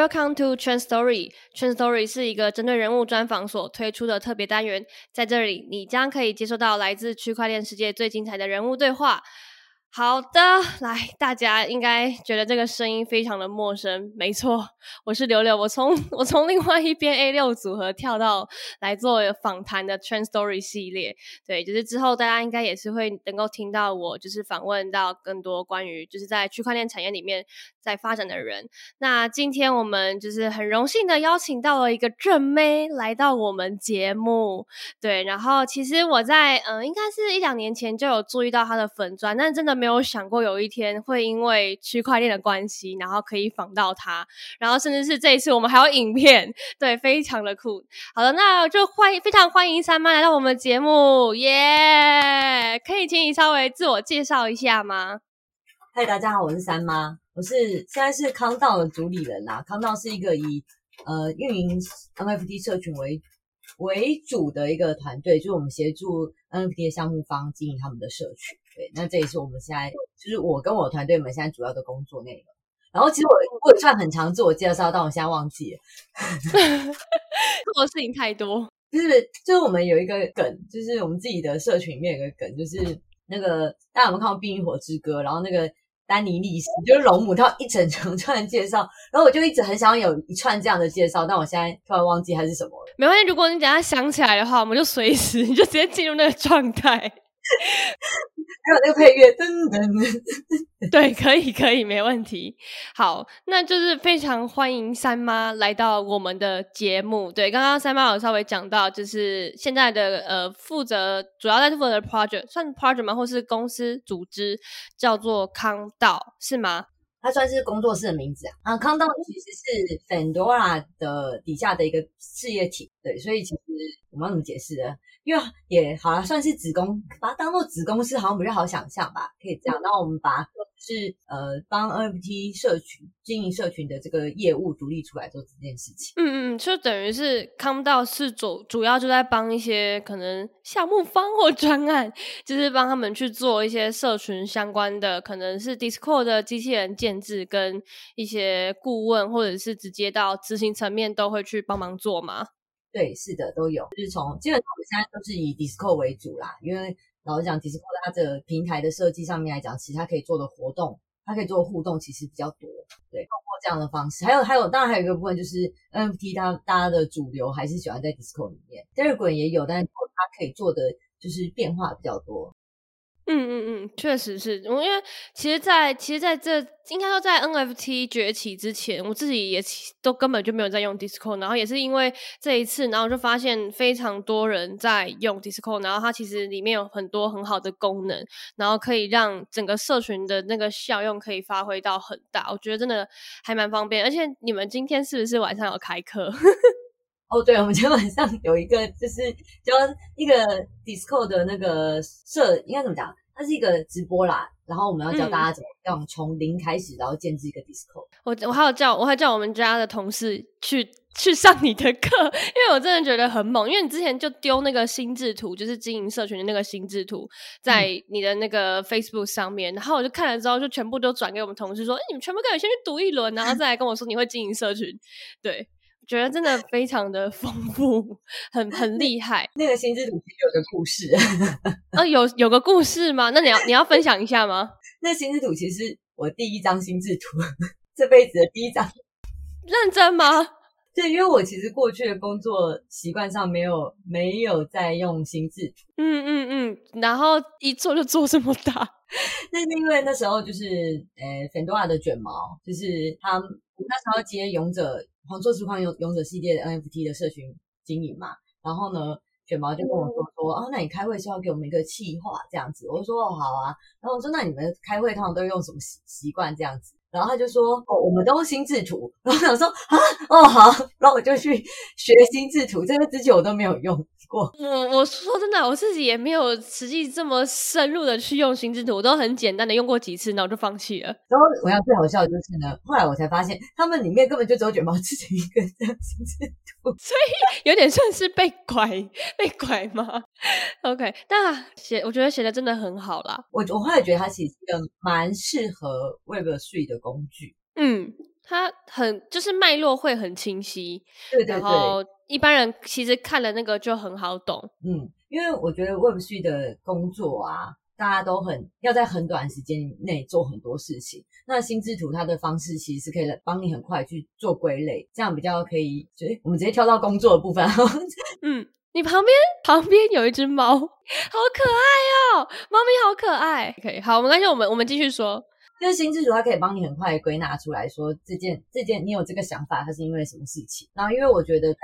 Welcome to Trend Story。Trend Story 是一个针对人物专访所推出的特别单元，在这里你将可以接收到来自区块链世界最精彩的人物对话。好的，来，大家应该觉得这个声音非常的陌生。没错，我是柳柳，我从 我从另外一边 A 六组合跳到来做访谈的 Trend Story 系列。对，就是之后大家应该也是会能够听到我，就是访问到更多关于就是在区块链产业里面在发展的人。那今天我们就是很荣幸的邀请到了一个正妹来到我们节目。对，然后其实我在嗯，应该是一两年前就有注意到她的粉钻，但真的。没有想过有一天会因为区块链的关系，然后可以访到她，然后甚至是这一次我们还有影片，对，非常的酷。好的，那就欢迎，非常欢迎三妈来到我们节目，耶！可以请你稍微自我介绍一下吗？嗨，大家好，我是三妈，我是现在是康道的主理人啦。康道是一个以呃运营 NFT 社群为为主的一个团队，就是我们协助 NFT 的项目方经营他们的社群。对，那这也是我们现在，就是我跟我团队们现在主要的工作内容。然后其实我我也算很长自我介绍，但我现在忘记了，做的事情太多。就是就是我们有一个梗，就是我们自己的社群里面有个梗，就是那个大家有没有看过《冰与火之歌》？然后那个丹尼利斯就是龙母，他一整长串介绍，然后我就一直很想有一串这样的介绍，但我现在突然忘记它是什么了。没关系，如果你等下想起来的话，我们就随时你就直接进入那个状态。还有那个配乐，噔噔，对，可以，可以，没问题。好，那就是非常欢迎三妈来到我们的节目。对，刚刚三妈有稍微讲到，就是现在的呃，负责主要在负责的 project 算 project 吗？或是公司组织叫做康道是吗？它算是工作室的名字啊。啊，康道其实是 Fandora 的底下的一个事业体。对，所以其实我们要怎么解释呢？因为也好了，算是子公，把它当做子公司，好像比较好想象吧，可以这样。然后我们把是呃帮 NFT 社群经营社群的这个业务独立出来做这件事情。嗯嗯，就等于是康道是主主要就在帮一些可能项目方或专案，就是帮他们去做一些社群相关的，可能是 Discord 的机器人建制跟一些顾问，或者是直接到执行层面都会去帮忙做嘛？对，是的，都有。就是从基本上我们现在都是以 Discord 为主啦，因为老实讲，Discord 它的平台的设计上面来讲，其实它可以做的活动，它可以做的互动其实比较多。对，通过这样的方式，还有还有，当然还有一个部分就是 NFT，它大家的主流还是喜欢在 Discord 里面，Telegram 也有，但是它可以做的就是变化比较多。嗯嗯嗯，确实是，我因为其实，在其实在这应该说在 NFT 崛起之前，我自己也都根本就没有在用 d i s c o 然后也是因为这一次，然后就发现非常多人在用 d i s c o 然后它其实里面有很多很好的功能，然后可以让整个社群的那个效用可以发挥到很大，我觉得真的还蛮方便。而且你们今天是不是晚上有开课？哦，对，我们今天晚上有一个就是教一个 Discord 的那个社，应该怎么讲？它是一个直播啦，然后我们要教大家怎么样从零开始，然后建置一个 Discord。我我还有叫我还叫我们家的同事去去上你的课，因为我真的觉得很猛。因为你之前就丢那个心智图，就是经营社群的那个心智图，在你的那个 Facebook 上面，然后我就看了之后，就全部都转给我们同事说：“哎，你们全部可以先去读一轮，然后再来跟我说你会经营社群。”对。觉得真的非常的丰富，很很厉害。那个心智图其实有个故事，啊，有有个故事吗？那你要你要分享一下吗？那心智图其实我第一张心智图，这辈子的第一张。认真吗？对，因为我其实过去的工作习惯上没有没有在用心智图。嗯嗯嗯，然后一做就做这么大，那是因为那时候就是呃，粉多拉的卷毛，就是他那时候接勇者。黄做实况勇勇者系列的 NFT 的社群经营嘛，然后呢，卷毛就跟我说说，哦，那你开会是要给我们一个企划这样子，我就说哦好啊，然后我说那你们开会通常都用什么习习惯这样子？然后他就说：“哦，我们都用心智图。”然后我想说：“啊，哦好。”然后我就去学心智图，这个之前我都没有用过。我我说真的，我自己也没有实际这么深入的去用心智图，我都很简单的用过几次，然后就放弃了。然后我要最好笑的就是呢，后来我才发现，他们里面根本就只有卷毛自己一个这样心智图，所以有点算是被拐被拐吗？OK，那写我觉得写的真的很好啦。我我后来觉得它其实一个蛮适合 Web 3的。工具，嗯，它很就是脉络会很清晰，对对对，然后一般人其实看了那个就很好懂。嗯，因为我觉得 Web 3的工作啊，大家都很要在很短时间内做很多事情。那心智图它的方式其实是可以帮你很快去做归类，这样比较可以。就我们直接跳到工作的部分。嗯，你旁边旁边有一只猫，好可爱哦，猫咪好可爱。可以，好，没关系，我们我们继续说。就是心智图，它可以帮你很快归纳出来说这件这件你有这个想法，它是因为什么事情。然后，因为我觉得在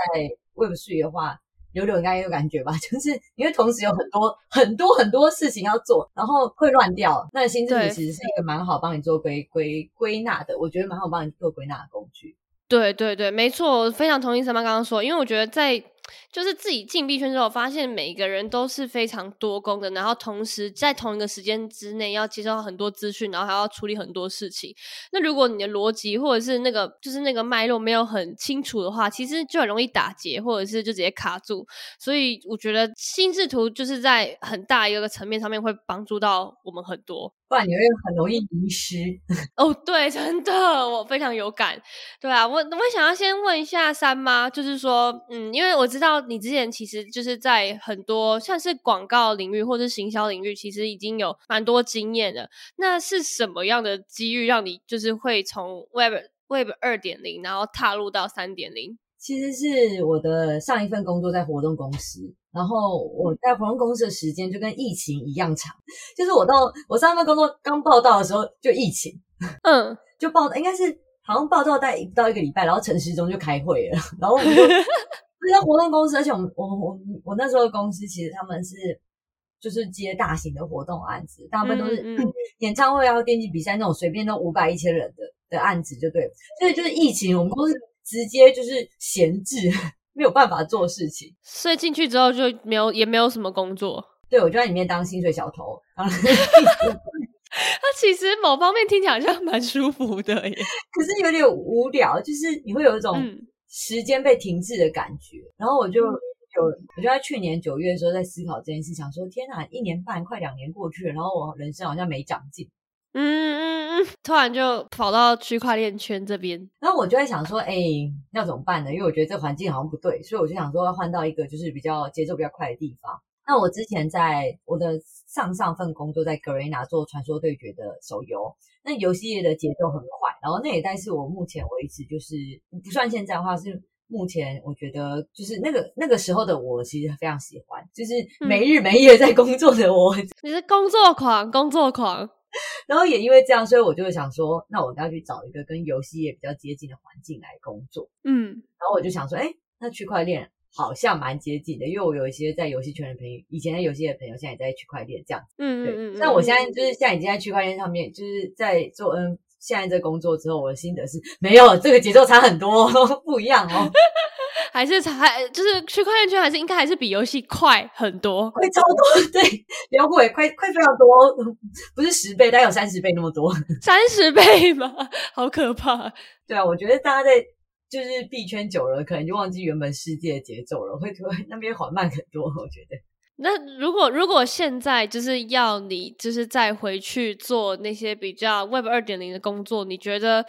Web 3的话，柳柳应该有感觉吧，就是因为同时有很多很多很多事情要做，然后会乱掉。那心智图其实是一个蛮好帮你做归归归纳的，我觉得蛮好帮你做归纳的工具。对对对，没错，我非常同意三妈刚刚说，因为我觉得在。就是自己进币圈之后，发现每一个人都是非常多功的，然后同时在同一个时间之内要接收到很多资讯，然后还要处理很多事情。那如果你的逻辑或者是那个就是那个脉络没有很清楚的话，其实就很容易打结，或者是就直接卡住。所以我觉得心智图就是在很大一个层面上面会帮助到我们很多。不然你会很容易迷失 哦。对，真的，我非常有感。对啊，我我想要先问一下三妈，就是说，嗯，因为我知道你之前其实就是在很多像是广告领域或是行销领域，其实已经有蛮多经验的。那是什么样的机遇让你就是会从 Web Web 二点零，然后踏入到三点零？其实是我的上一份工作在活动公司，然后我在活动公司的时间就跟疫情一样长，就是我到我上一份工作刚报道的时候就疫情，嗯，就报应该是好像报道待不到一个礼拜，然后陈时中就开会了，然后我们就 在活动公司，而且我们我我我那时候的公司其实他们是就是接大型的活动案子，大部分都是 演唱会啊、电竞比赛那种随便都五百一千人的的案子就对，所以就是疫情我们公司。直接就是闲置，没有办法做事情，所以进去之后就没有，也没有什么工作。对，我就在里面当薪水小偷。他其实某方面听起来好像蛮舒服的耶，可是有点无聊，就是你会有一种时间被停滞的感觉。然后我就有，我就在去年九月的时候在思考这件事，想说天哪，一年半快两年过去了，然后我人生好像没长进。嗯嗯嗯，突然就跑到区块链圈这边，然后我就在想说，哎，要怎么办呢？因为我觉得这环境好像不对，所以我就想说要换到一个就是比较节奏比较快的地方。那我之前在我的上上份工作在 Garena 做传说对决的手游，那游戏业的节奏很快，然后那也但是我目前为止就是不算现在的话是目前我觉得就是那个那个时候的我其实非常喜欢，就是没日没夜在工作的我，你是工作狂，工作狂。然后也因为这样，所以我就想说，那我要去找一个跟游戏业比较接近的环境来工作。嗯，然后我就想说，哎，那区块链好像蛮接近的，因为我有一些在游戏圈的朋友，以前在游戏的朋友，现在也在区块链这样。嗯嗯嗯。那我现在就是现在已经在区块链上面，就是在做嗯现在这工作之后，我的心得是没有这个节奏差很多，不一样哦。还是还就是区块链圈还是应该还是比游戏快很多，快超多，对，比会快快非常多，不是十倍，大概有三十倍那么多，三十倍吗？好可怕！对啊，我觉得大家在就是币圈久了，可能就忘记原本世界的节奏了，会会那边缓慢很多。我觉得，那如果如果现在就是要你就是再回去做那些比较 Web 二点零的工作，你觉得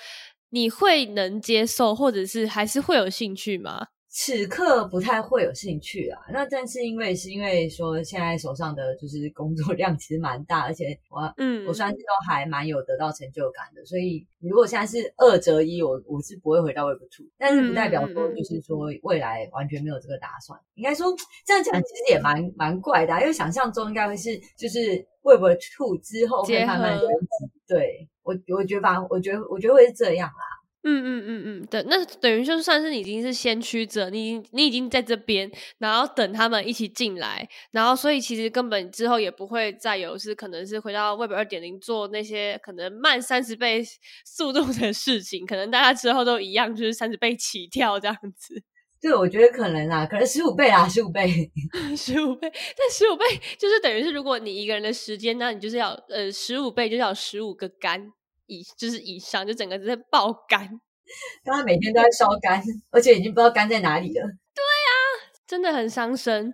你会能接受，或者是还是会有兴趣吗？此刻不太会有兴趣啊，那但是因为是因为说现在手上的就是工作 量其实蛮大，而且我嗯。我算是都还蛮有得到成就感的，所以如果现在是二择一，我我是不会回到 Web Two，但是不代表说就是说未来完全没有这个打算。应该说这样讲其实也蛮蛮怪的，因为想象中应该会是就是 Web Two 之后会慢慢升级，对。我我觉得吧，我觉得我觉得会是这样啦。嗯嗯嗯嗯，对，那等于就算是你已经是先驱者，你你已经在这边，然后等他们一起进来，然后所以其实根本之后也不会再有是可能是回到 Web 二点零做那些可能慢三十倍速度的事情，可能大家之后都一样，就是三十倍起跳这样子。对，我觉得可能啊，可能十五倍啊，十五倍，十五倍，但十五倍就是等于是如果你一个人的时间，那你就是要呃十五倍，就是要十五个肝。以就是以上，就整个在爆肝，他每天都在烧肝，而且已经不知道肝在哪里了。对啊，真的很伤身。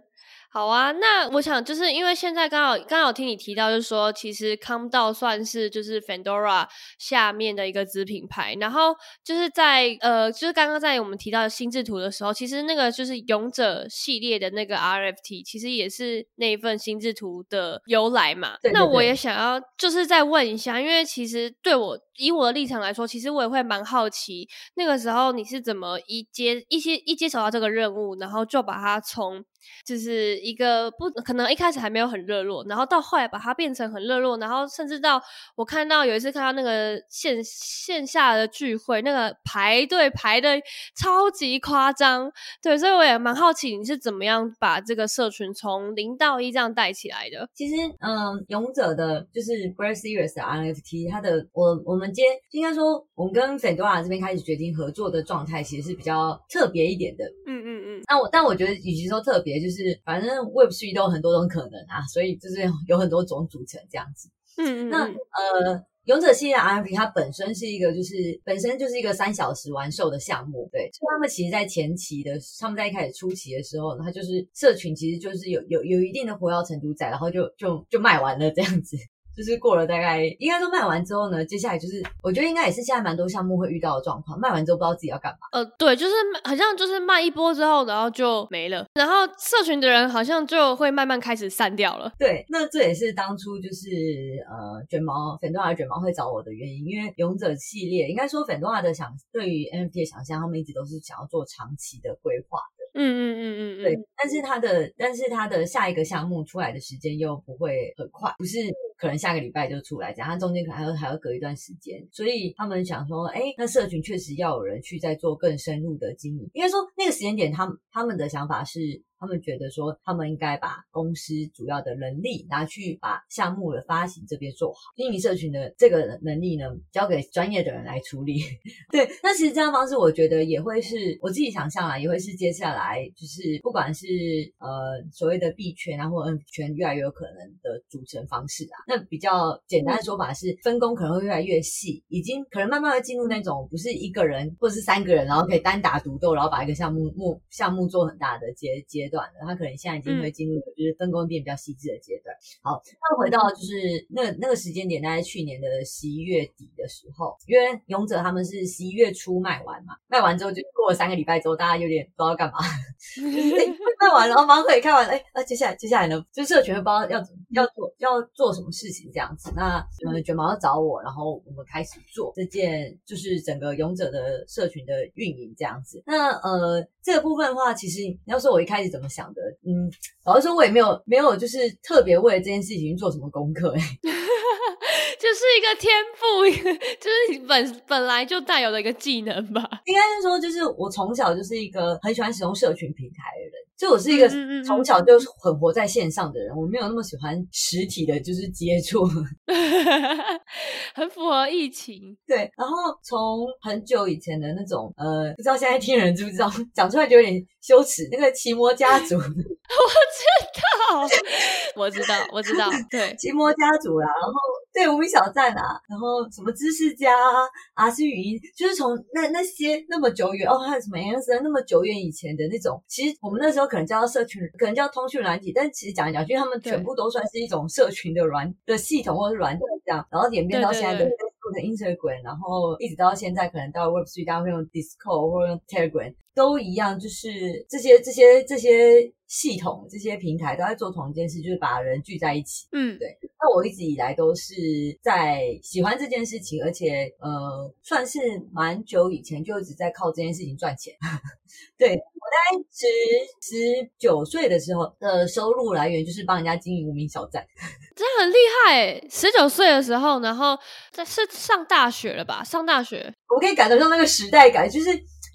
好啊，那我想就是因为现在刚好刚好听你提到，就是说其实康道算是就是 Fandora 下面的一个子品牌，然后就是在呃，就是刚刚在我们提到心智图的时候，其实那个就是勇者系列的那个 RFT，其实也是那一份心智图的由来嘛。那我也想要就是再问一下，因为其实对我以我的立场来说，其实我也会蛮好奇，那个时候你是怎么一接一些一接手到这个任务，然后就把它从。就是一个不可能一开始还没有很热络，然后到后来把它变成很热络，然后甚至到我看到有一次看到那个线线下的聚会，那个排队排的超级夸张，对，所以我也蛮好奇你是怎么样把这个社群从零到一这样带起来的。其实，嗯，勇者的就是 Brave Series 的 NFT，它的我我们今天应该说，我们跟 Fandora 这边开始决定合作的状态，其实是比较特别一点的。嗯那我但我觉得，与其说特别。就是反正 Web Three 都有很多种可能啊，所以就是有很多种组成这样子。嗯嗯。那呃，勇者系列 NFT 它本身是一个，就是本身就是一个三小时完售的项目，对。所以他们其实，在前期的，他们在一开始初期的时候，它就是社群其实就是有有有一定的活跃程度在，然后就就就卖完了这样子。就是过了大概，应该说卖完之后呢，接下来就是我觉得应该也是现在蛮多项目会遇到的状况。卖完之后不知道自己要干嘛。呃，对，就是好像就是卖一波之后，然后就没了，然后社群的人好像就会慢慢开始散掉了。对，那这也是当初就是呃卷毛粉多瓦卷毛会找我的原因，因为勇者系列应该说粉多瓦的想对于 NFT 的想象，他们一直都是想要做长期的规划的。嗯嗯嗯嗯嗯，对，但是他的但是他的下一个项目出来的时间又不会很快，不是。可能下个礼拜就出来，讲他中间可能还要还要隔一段时间，所以他们想说，哎，那社群确实要有人去再做更深入的经营。因为说那个时间点，他们他们的想法是。他们觉得说，他们应该把公司主要的能力拿去把项目的发行这边做好，经营社群的这个能力呢，交给专业的人来处理。对，那其实这样方式，我觉得也会是我自己想象啊，也会是接下来就是不管是呃所谓的币圈啊或 N 圈越来越有可能的组成方式啊。那比较简单的说法是，分工可能会越来越细，已经可能慢慢的进入那种不是一个人或者是三个人，然后可以单打独斗，然后把一个项目目项目做很大的阶阶。段的，他可能现在已经会进入就是分工变比较细致的阶段。好，那回到就是那那个时间点，大概去年的十一月底的时候，因为勇者他们是十一月初卖完嘛，卖完之后就过了三个礼拜之后，大家有点不知道干嘛，卖完然后马上可以开完，哎，那接下来接下来呢，就社群不知道要要做要做什么事情这样子。那呃卷毛要找我，然后我们开始做这件就是整个勇者的社群的运营这样子。那呃这个部分的话，其实你要说我一开始怎么。想的，嗯，老实说，我也没有没有，就是特别为了这件事情做什么功课，哎，就是一个天赋，就是本本来就带有的一个技能吧。应该是说，就是我从小就是一个很喜欢使用社群平台的人。就我是一个从小就很活在线上的人，我没有那么喜欢实体的，就是接触，很符合疫情。对，然后从很久以前的那种，呃，不知道现在听人知不知道，讲出来就有点羞耻。那个奇摩家族，我知道，我知道，我知道，对，奇摩家族啦，然后对无名小站啊，然后什么知识家啊，是语音，就是从那那些那么久远哦，还有什么 S N 那么久远以前的那种，其实我们那时候。可能叫社群，可能叫通讯软体，但其实讲一讲去，他们全部都算是一种社群的软的系统或者是软体这样，然后演变到现在的 Instagram，然后一直到现在，可能到 Web3，大家会用 Discord 或者用 Telegram，都一样，就是这些这些这些系统、这些平台都在做同一件事，就是把人聚在一起。嗯，对。那我一直以来都是在喜欢这件事情，而且呃，算是蛮久以前就一直在靠这件事情赚钱。对。在十十九岁的时候的收入来源就是帮人家经营无名小站，这样很厉害。十九岁的时候，然后在是上大学了吧？上大学，我可以感受到那个时代感，就是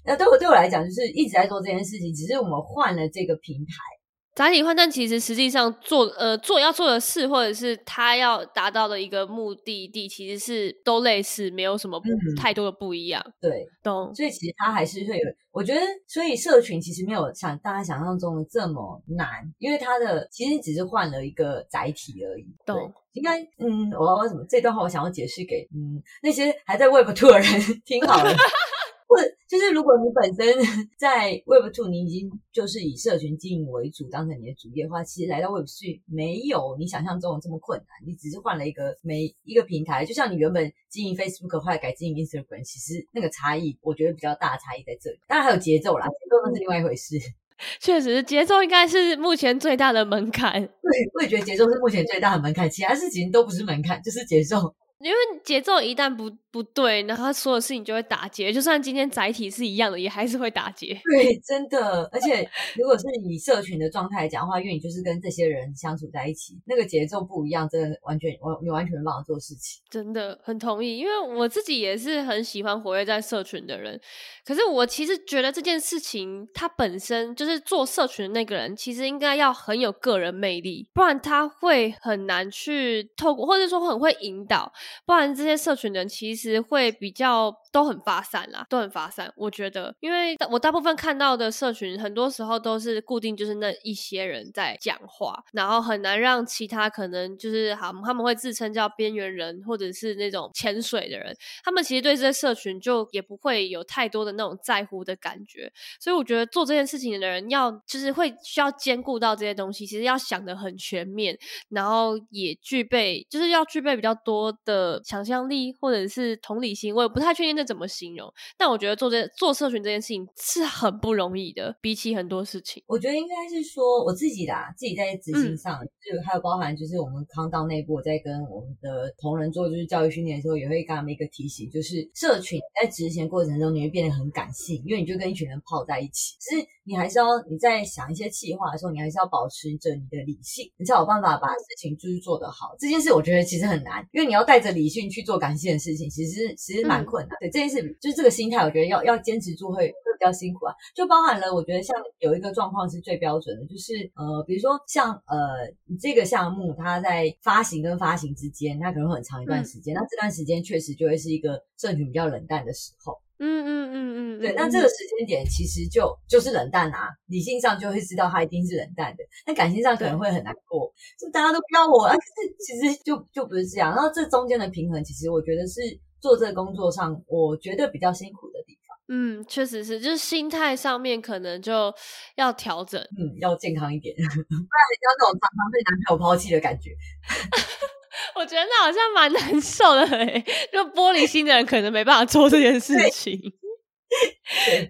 呃，对我对我来讲，就是一直在做这件事情，只是我们换了这个平台。杂体换但其实实际上做呃做要做的事，或者是他要达到的一个目的地，其实是都类似，没有什么太多的不一样。对，懂。所以其实他还是会有，我觉得，所以社群其实没有像大家想象中的这么难，因为它的其实只是换了一个载体而已。懂。应该，嗯，我为什么这段话我想要解释给嗯那些还在 Web Two 的人 听好了。或者就是如果你本身 在 Web Two，你已经就是以社群经营为主，当成你的主业的话，其实来到 Web Three 没有你想象中的这么困难。你只是换了一个每一个平台，就像你原本经营 Facebook，后来改经营 Instagram，其实那个差异，我觉得比较大的差异在这里。当然还有节奏啦，节奏那是另外一回事。确实，节奏应该是目前最大的门槛。对，我也觉得节奏是目前最大的门槛，其他事情都不是门槛，就是节奏。因为节奏一旦不不对，然后所有事情就会打结。就算今天载体是一样的，也还是会打结。对，真的。而且如果是以社群的状态讲话，因为你就是跟这些人相处在一起，那个节奏不一样，真的完全完你完全没办法做事情。真的很同意，因为我自己也是很喜欢活跃在社群的人。可是我其实觉得这件事情，它本身就是做社群的那个人，其实应该要很有个人魅力，不然他会很难去透过，或者说很会引导。不然这些社群人其实会比较都很发散啦，都很发散。我觉得，因为我大部分看到的社群，很多时候都是固定就是那一些人在讲话，然后很难让其他可能就是好他们会自称叫边缘人或者是那种潜水的人，他们其实对这些社群就也不会有太多的那种在乎的感觉。所以我觉得做这件事情的人要就是会需要兼顾到这些东西，其实要想的很全面，然后也具备就是要具备比较多的。呃，想象力或者是同理心，我也不太确定这怎么形容。但我觉得做这做社群这件事情是很不容易的，比起很多事情。我觉得应该是说我自己啦，自己在执行上，就还有包含就是我们康道内部在跟我们的同仁做就是教育训练的时候，也会给他们一个提醒，就是社群在执行过程中你会变得很感性，因为你就跟一群人泡在一起。其实你还是要你在想一些计划的时候，你还是要保持着你的理性，你才有办法把事情就是做得好。这件事我觉得其实很难，因为你要带着。理性去做感性的事情，其实其实蛮困难。对这件事，就是这个心态，我觉得要要坚持住会会比较辛苦啊。就包含了，我觉得像有一个状况是最标准的，就是呃，比如说像呃你这个项目，它在发行跟发行之间，它可能会很长一段时间。那这段时间确实就会是一个社群比较冷淡的时候。嗯嗯嗯嗯，对。那这个时间点其实就就是冷淡啊，理性上就会知道他一定是冷淡的，但感情上可能会很难过，就大家都不要我 啊。可是其实就就不是这样。然后这中间的平衡，其实我觉得是做这个工作上，我觉得比较辛苦的地方。嗯，确实是，就是心态上面可能就要调整，嗯，要健康一点，不然要那种常常被男朋友抛弃的感觉。我觉得那好像蛮难受的诶，就玻璃心的人可能没办法做这件事情。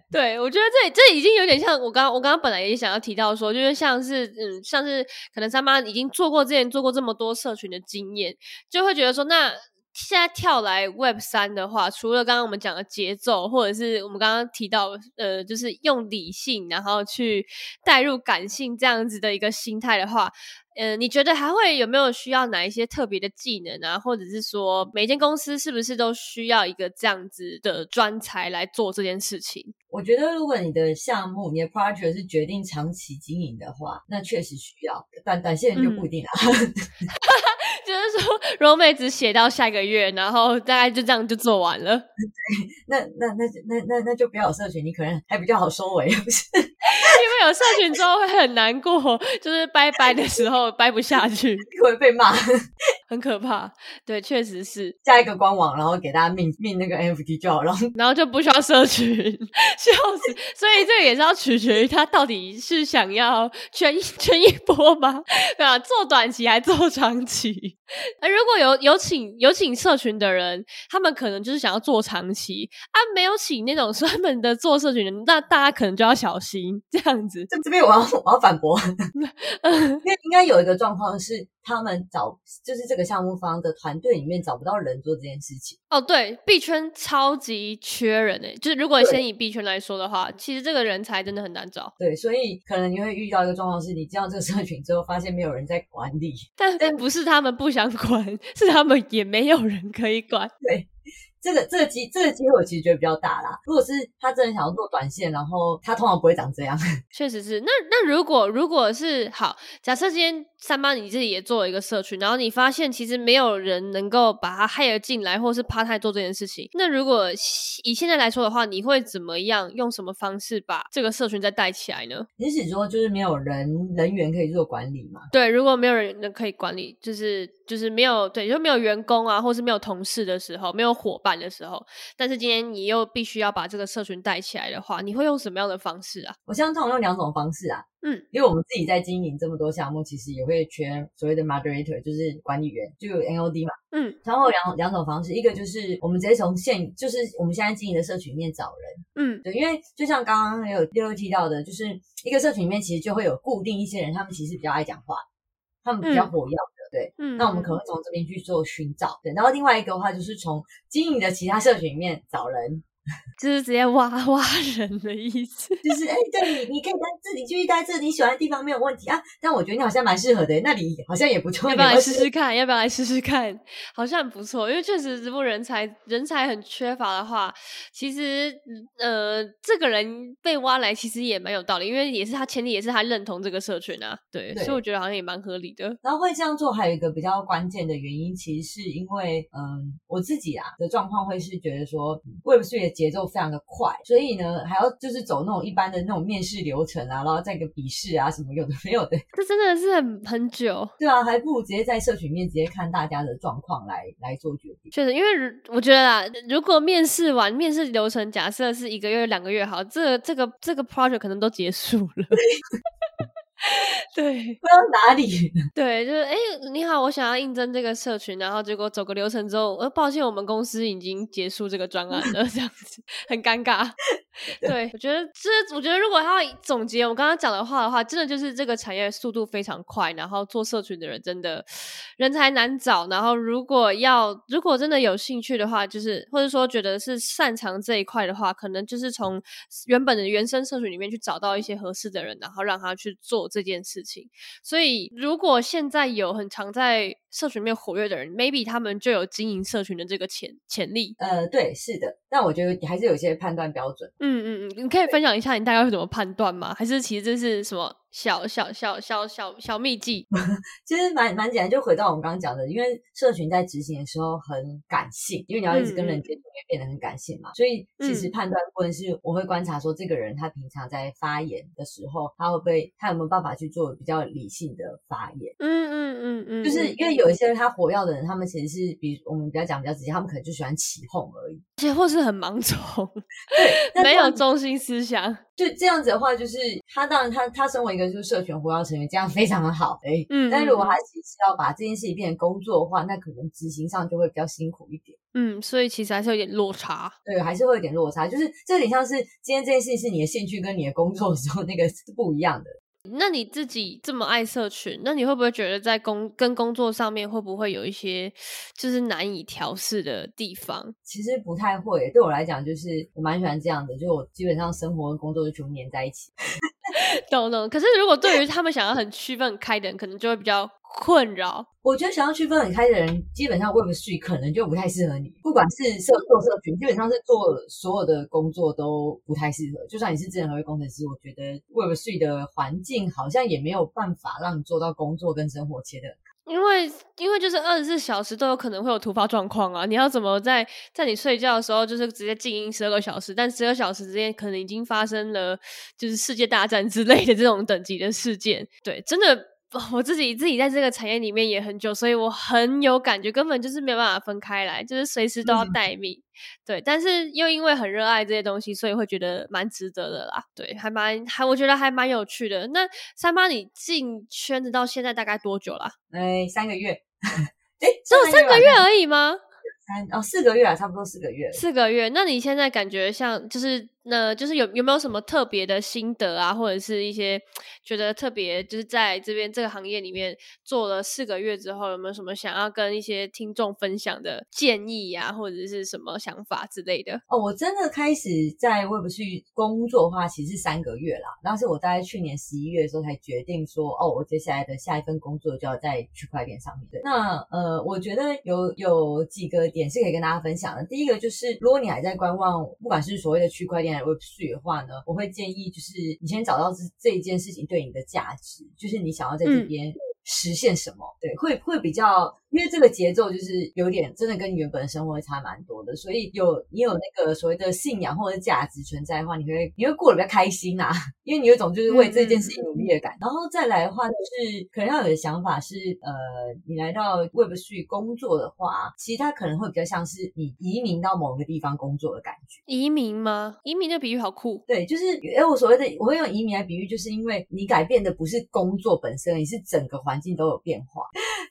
对，我觉得这这已经有点像我刚我刚刚本来也想要提到说，就是像是嗯，像是可能三妈已经做过之前做过这么多社群的经验，就会觉得说，那现在跳来 Web 三的话，除了刚刚我们讲的节奏，或者是我们刚刚提到呃，就是用理性然后去带入感性这样子的一个心态的话。嗯，你觉得还会有没有需要哪一些特别的技能啊？或者是说，每间公司是不是都需要一个这样子的专才来做这件事情？我觉得，如果你的项目、你的 project 是决定长期经营的话，那确实需要。短短线就不一定了。就是说，柔美只写到下个月，然后大概就这样就做完了。对，那那那那那那就不要有社群，你可能还比较好收尾，不是？因为有社群之后会很难过，就是拜拜的时候掰不下去，会被骂，很可怕。对，确实是加一个官网，然后给大家命命那个 NFT 就好了，然后就不需要社群，笑死。所以这个也是要取决于他到底是想要圈圈一波吗？对啊，做短期还做长期？如果有有请有请社群的人，他们可能就是想要做长期啊，没有请那种 专门的做社群的，那大家可能就要小心这样子。这这边我要我要反驳，因为应该有一个状况是。他们找就是这个项目方的团队里面找不到人做这件事情哦，对，币圈超级缺人诶，就是如果先以币圈来说的话，其实这个人才真的很难找。对，所以可能你会遇到一个状况是，你进到这个社群之后，发现没有人在管理，但但不是他们不想管，是他们也没有人可以管。对。这个这个机这个机会我其实觉得比较大啦。如果是他真的想要做短线，然后他通常不会长这样。确实是。那那如果如果是好，假设今天三八你自己也做了一个社群，然后你发现其实没有人能够把他害了进来，或是趴太做这件事情。那如果以现在来说的话，你会怎么样用什么方式把这个社群再带起来呢？你是说就是没有人人员可以做管理嘛？对，如果没有人可以管理，就是就是没有对，就没有员工啊，或是没有同事的时候，没有伙伴。半的时候，但是今天你又必须要把这个社群带起来的话，你会用什么样的方式啊？我相通用两种方式啊，嗯，因为我们自己在经营这么多项目，其实也会缺所谓的 moderator，就是管理员，就有 NOD 嘛，嗯，然后两两种方式，一个就是我们直接从现，就是我们现在经营的社群里面找人，嗯。对，因为就像刚刚也有六六提到的，就是一个社群里面其实就会有固定一些人，他们其实比较爱讲话，他们比较嗯。活跃的，对。嗯，那我们可能会从这边去做寻找，对。然后另外一个的话，就是从经营的其他社群里面找人，就是直接挖 挖人的意思。就是哎，对你，你可以在这里继续待这你喜欢的地方没有问题啊。但我觉得你好像蛮适合的，那里好像也不错，要不要来试试看？要不要来试试看？好像很不错，因为确实直播人才人才很缺乏的话，其实呃，这个人被挖来其实也蛮有道理，因为也是他前提也是他认同这个社群啊，对，对所以我觉得好像也蛮合理的。然后会这样做，还有一个比较关键的原因，其实是因为，嗯，我自己啊的状况会是觉得说，Web 3的节奏非常的快，所以呢，还要就是走那种一般的那种面试流程啊，然后再一个笔试啊，什么有的 没有的，这真的是很很久，对啊，还不如直接在社群面直接看大家的状况来来做决定。确实，因为我觉得啊，如果面试完面试流程假设是一个月、两个月好，这个这个这个 project 可能都结束了。对。不知道哪里，对，就是哎，你好，我想要应征这个社群，然后结果走个流程之后，呃，抱歉，我们公司已经结束这个专案了，这样子很尴尬。对，我觉得这，我觉得如果要总结我刚刚讲的话的话，真的就是这个产业速度非常快，然后做社群的人真的人才难找，然后如果要如果真的有兴趣的话，就是或者说觉得是擅长这一块的话，可能就是从原本的原生社群里面去找到一些合适的人，然后让他去做这件事情。所以，如果现在有很常在社群里面活跃的人，maybe 他们就有经营社群的这个潜潜力。呃，对，是的，但我觉得还是有一些判断标准。嗯嗯嗯，你可以分享一下你大概会怎么判断吗？还是其实这是什么小小小小小小秘技？其实蛮蛮简单，就回到我们刚刚讲的，因为社群在执行的时候很感性，因为你要一直跟人接触，会变得很感性嘛。所以其实嗯判断部分是我会观察说，这个人他平常在发言的时候，他会不会他有没有办法去做比较理性的发言？嗯嗯嗯嗯，就是嗯因为有一些他火药的人，他们其实是比我们比较讲比较直接，他们可能就喜欢起哄而已。而 且或是很盲从，对，那没有中心思想。就这样子的话，就是他当然他他身为一个就是社群活跃成员，这样非常的好，哎，嗯但如果嗯他其实要把这件事情变成工作的话，那可能执行上就会比较辛苦一点。嗯，所以其实还是有点落差。对，还是会有点落差，就是这有点像是今天这件事情是你的兴趣跟你的工作的时候那个是不一样的。那你自己这么爱社群，那你会不会觉得在工跟工作上面会不会有一些就是难以调试的地方？其实不太会，对我来讲，就是我蛮喜欢这样的，就我基本上生活跟工作就全部黏在一起。懂懂。可是如果对于他们想要很区分开的人，可能就会比较困扰。我觉得想要区分很开的人，基本上 Web 3可能就不太适合你。不管是社做社群，基本上是做所有的工作都不太适合。就算你是智能合约工程师，我觉得 Web 3的环境好像也没有办法让你做到工作跟生活切的。因为因为就是二十四小时都有可能会有突发状况啊！你要怎么在在你睡觉的时候就是直接静音十二个小时，但十二小时之间可能已经发生了就是世界大战之类的这种等级的事件。对，真的我自己自己在这个产业里面也很久，所以我很有感觉，根本就是没有办法分开来，就是随时都要嗯待命。对，但是又因为很热爱这些东西，所以会觉得蛮值得的啦。对，还蛮还我觉得还蛮有趣的。那三八，你进圈子到现在大概多久啦？哎，三个月，哎，只有三个月啊，而已吗？三哦四个月啊，差不多四个月。四个月？那你现在感觉像就是那就是有有没有什么特别的心得啊，或者是一些觉得特别就是在这边这个行业里面做了四个月之后，有没有什么想要跟一些听众分享的建议呀、或者是什么想法之类的？哦，我真的开始在 Web 去工作的话，其实三个月啦。但是我大概去年十一月的时候才决定说，哦，我接下来的下一份工作就要在区块链上面。对，那呃，我觉得有有几个点是可以跟大家分享的。第一个就是，如果你还在观望，不管是所谓的区块链还是 Web 3的话呢，我会建议就是你先找到这这一件事情对你的价值，就是你想要在这嗯边。实现什么，对，会会比较，因为这个节奏就是有点真的跟你原本的生活会差蛮多的，所以有你有那个所谓的信仰或者价值存在的话，你会你会过得比较开心啊，因为你有一种就是为这件事情努力的感。然后再来的话，就是可能要有的想法是，呃，你来到 Web 去工作的话，其实它可能会比较像是你移民到某个地方工作的感觉。移民吗？移民的比喻好酷。对，就是哎，我所谓的我会用移民来比喻，就是因为你改变的不是工作本身，你是整个环境都有变化。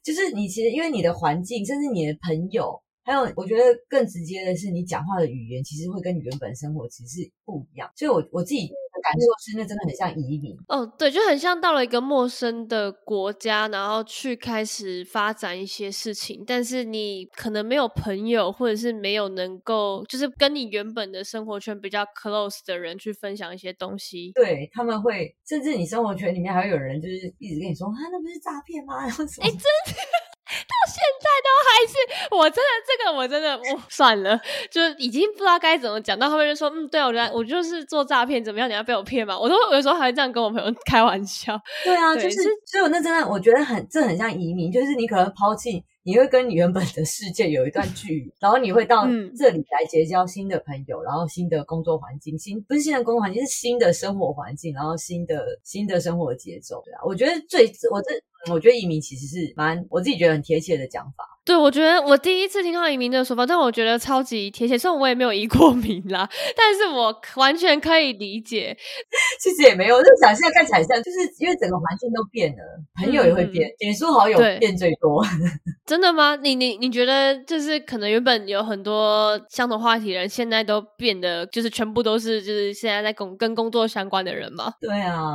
就是你其实因为你的环境，甚至你的朋友，还有我觉得更直接的是，你讲话的语言其实会跟你原本生活其实是不一样。所以，我我自己。感受是那真的很像移民哦，对，就很像到了一个陌生的国家，然后去开始发展一些事情，但是你可能没有朋友，或者是没有能够就是跟你原本的生活圈比较 close 的人去分享一些东西。对他们会，甚至你生活圈里面还会有人就是一直跟你说啊，那不是诈骗吗？然后哎，真的。到 现在都还是，我真的这个我真的，我 算了，就是已经不知道该怎么讲。到后面就说，嗯，对我觉得我就是做诈骗，怎么样？你要被我骗吗？我都有时候还会这样跟我朋友开玩笑。对啊，就是，所以我那真的我觉得很，这很像移民，就是你可能抛弃，你会跟你原本的世界有一段距离，然后你会到这里来结交新的朋友，然后新的工作环境，新不是新的工作环境，是新的生活环境，然后新的新的生活节奏。对啊，我觉得最我这。我觉得移民其实是蛮我自己觉得很贴切的讲法。对，我觉得我第一次听到移民这个说法，但我觉得超级贴切。虽然我也没有移过民啦，但是我完全可以理解。其实也没有，就想现在看起来像，就是因为整个环境都变了，朋友也会变，脸书好友变最多。真的吗？你你你觉得就是可能原本有很多相同话题的人，现在都变得就是全部都是就是现在在工跟工作相关的人吗？对啊，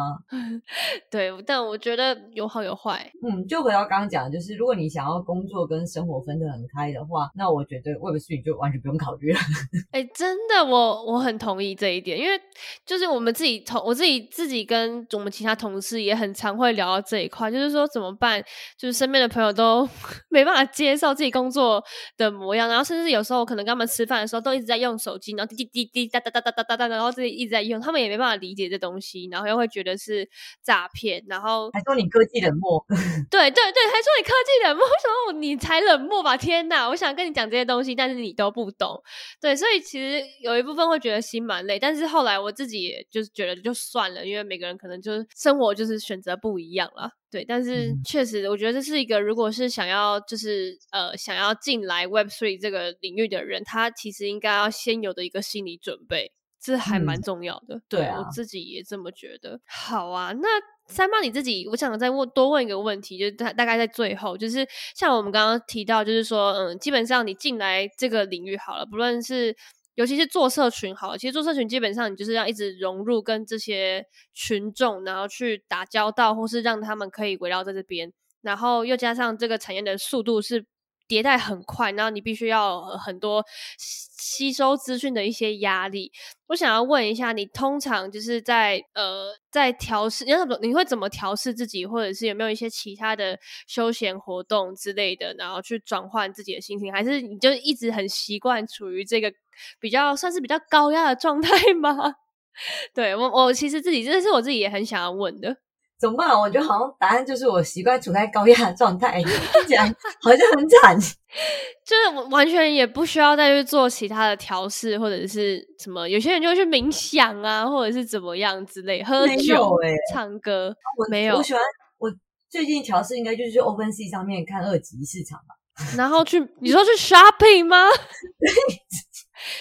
对，但我觉得有好有坏。嗯，就回到刚刚讲，就是如果你想要工作跟生生活分得很开的话，那我觉得 Web 3就完全不用考虑了。哎，真的，我我很同意这一点，因为就是我们自己同我自己自己跟我们其他同事也很常会聊到这一块，就是说怎么办，就是身边的朋友都 没办法接受自己工作的模样，然后甚至有时候可能跟他们吃饭的时候都一直在用手机，然后滴滴滴滴哒哒哒哒哒哒哒，然后自己一直在用，他们也没办法理解这东西，然后又会觉得是诈骗，然后还说你科技冷漠，对对对，还说你科技冷漠，为什么你才冷？冷漠吧，天哪！我想跟你讲这些东西，但是你都不懂，对，所以其实有一部分会觉得心蛮累，但是后来我自己也就是觉得就算了，因为每个人可能就是生活就是选择不一样了，对。但是确实，我觉得这是一个，如果是想要就是呃想要进来 Web Three 这个领域的人，他其实应该要先有的一个心理准备，这还蛮重要的。对我自己也这么觉得。好啊，那。三八你自己，我想再问多问一个问题，就是大大概在最后，就是像我们刚刚提到，就是说，嗯，基本上你进来这个领域好了，不论是尤其是做社群好了，其实做社群基本上你就是要一直融入跟这些群众，然后去打交道，或是让他们可以围绕在这边，然后又加上这个产业的速度是。迭代很快，然后你必须要很多吸收资讯的一些压力。我想要问一下，你通常就是在呃在调试，你怎么你会怎么调试自己，或者是有没有一些其他的休闲活动之类的，然后去转换自己的心情？还是你就一直很习惯处于这个比较算是比较高压的状态吗？对我我其实自己这是我自己也很想要问的。怎么办？我觉得好像答案就是我习惯处在高压的状态，这样好像很惨。就是完全也不需要再去做其他的调试或者是什么。有些人就会去冥想啊，或者是怎么样之类，喝酒、唱歌。我没有，我喜欢我最近调试应该就是去 Open Sea 上面看二级市场吧。然后去你说去 shopping 吗？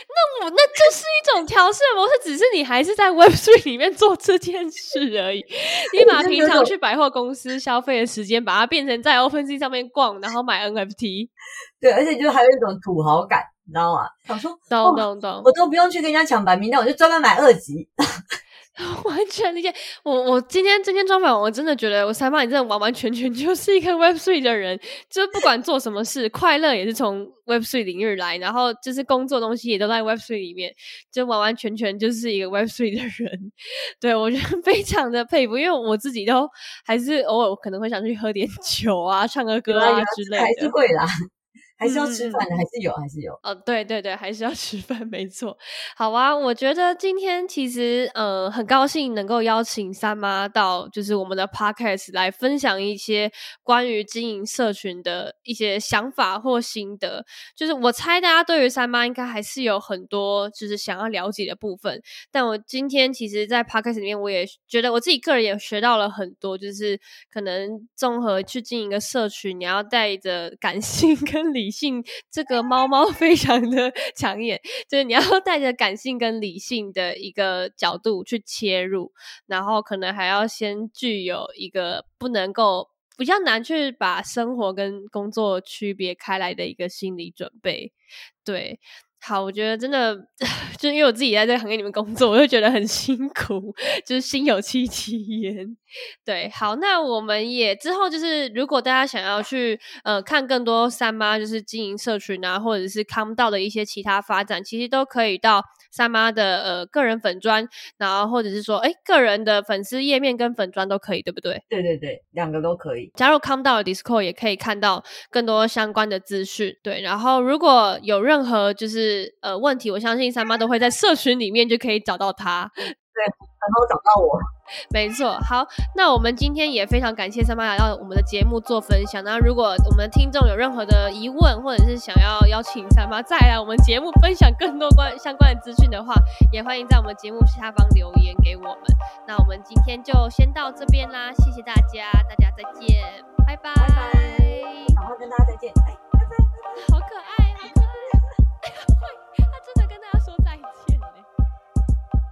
那我那就是一种调试模式，只是你还是在 Web Three 里面做这件事而已。你把平常去百货公司消费的时间，把它变成在 Open Sea 上面逛，然后买 NFT。对，而且就还有一种土豪感，你知道吗？想说，懂懂懂，我都不用去跟人家抢白名单，我就专门买二级。完全理解我，我今天今天专访，我真的觉得我三八，你真的完完全全就是一个 Web Three 的人，就是不管做什么事，快乐也是从 Web Three 领域来，然后就是工作东西也都在 Web Three 里面，就完完全全就是一个 Web Three 的人。对我觉得非常的佩服，因为我自己都还是偶尔可能会想去喝点酒啊，唱个歌啊之类的，还是会啦。还是要吃饭的，还是有，还是有。哦，对对对，还是要 吃饭，没错。好啊，我觉得今天其实呃很高兴能够邀请三妈到就是我们的 podcast 来分享一些关于经营社群的一些想法或心得。就是我猜大家对于三妈应该还是有很多就是想要了解的部分，但我今天其实，在 podcast 里面我也觉得我自己个人也学到了很多，就是可能综合去经营一个社群，你要带着感性跟理。性这个猫猫 非常的抢眼，就是你要 带着感性跟理性的一个角度去切入，然后可能还要先具有一个不能够比较难去把生活跟工作区别开来的一个心理准备，对。好，我觉得真的，就因为我自己在这个行业里面工作，我就觉得很辛苦，就是心有戚戚焉。对，好，那我们也之后就是，如果大家想要去呃看更多三妈就是经营社群啊，或者是康道的一些其他发展，其实都可以到。三妈的呃个人粉砖，然后或者是说，哎，个人的粉丝页面跟粉砖都可以，对不对？对对对，两个都可以。加入 Come 到 Discord 也可以看到更多相关的资讯。对，然后如果有任何就是呃问题，我相信三妈都会在社群里面就可以找到他。对，然后找到我。没错，好，那我们今天也非常感谢三妈来到我们的节目做分享。那如果我们听众有任何的疑问，或者是想要邀请三妈再来我们节目分享更多关相关的资讯的话，也欢迎在我们节目下方留言给我们。那我们今天就先到这边啦，谢谢大家，大家再见，拜拜，拜拜，好好跟大家再见，哎，拜拜，好可爱，好可爱，他会，他真的跟大家说再见呢。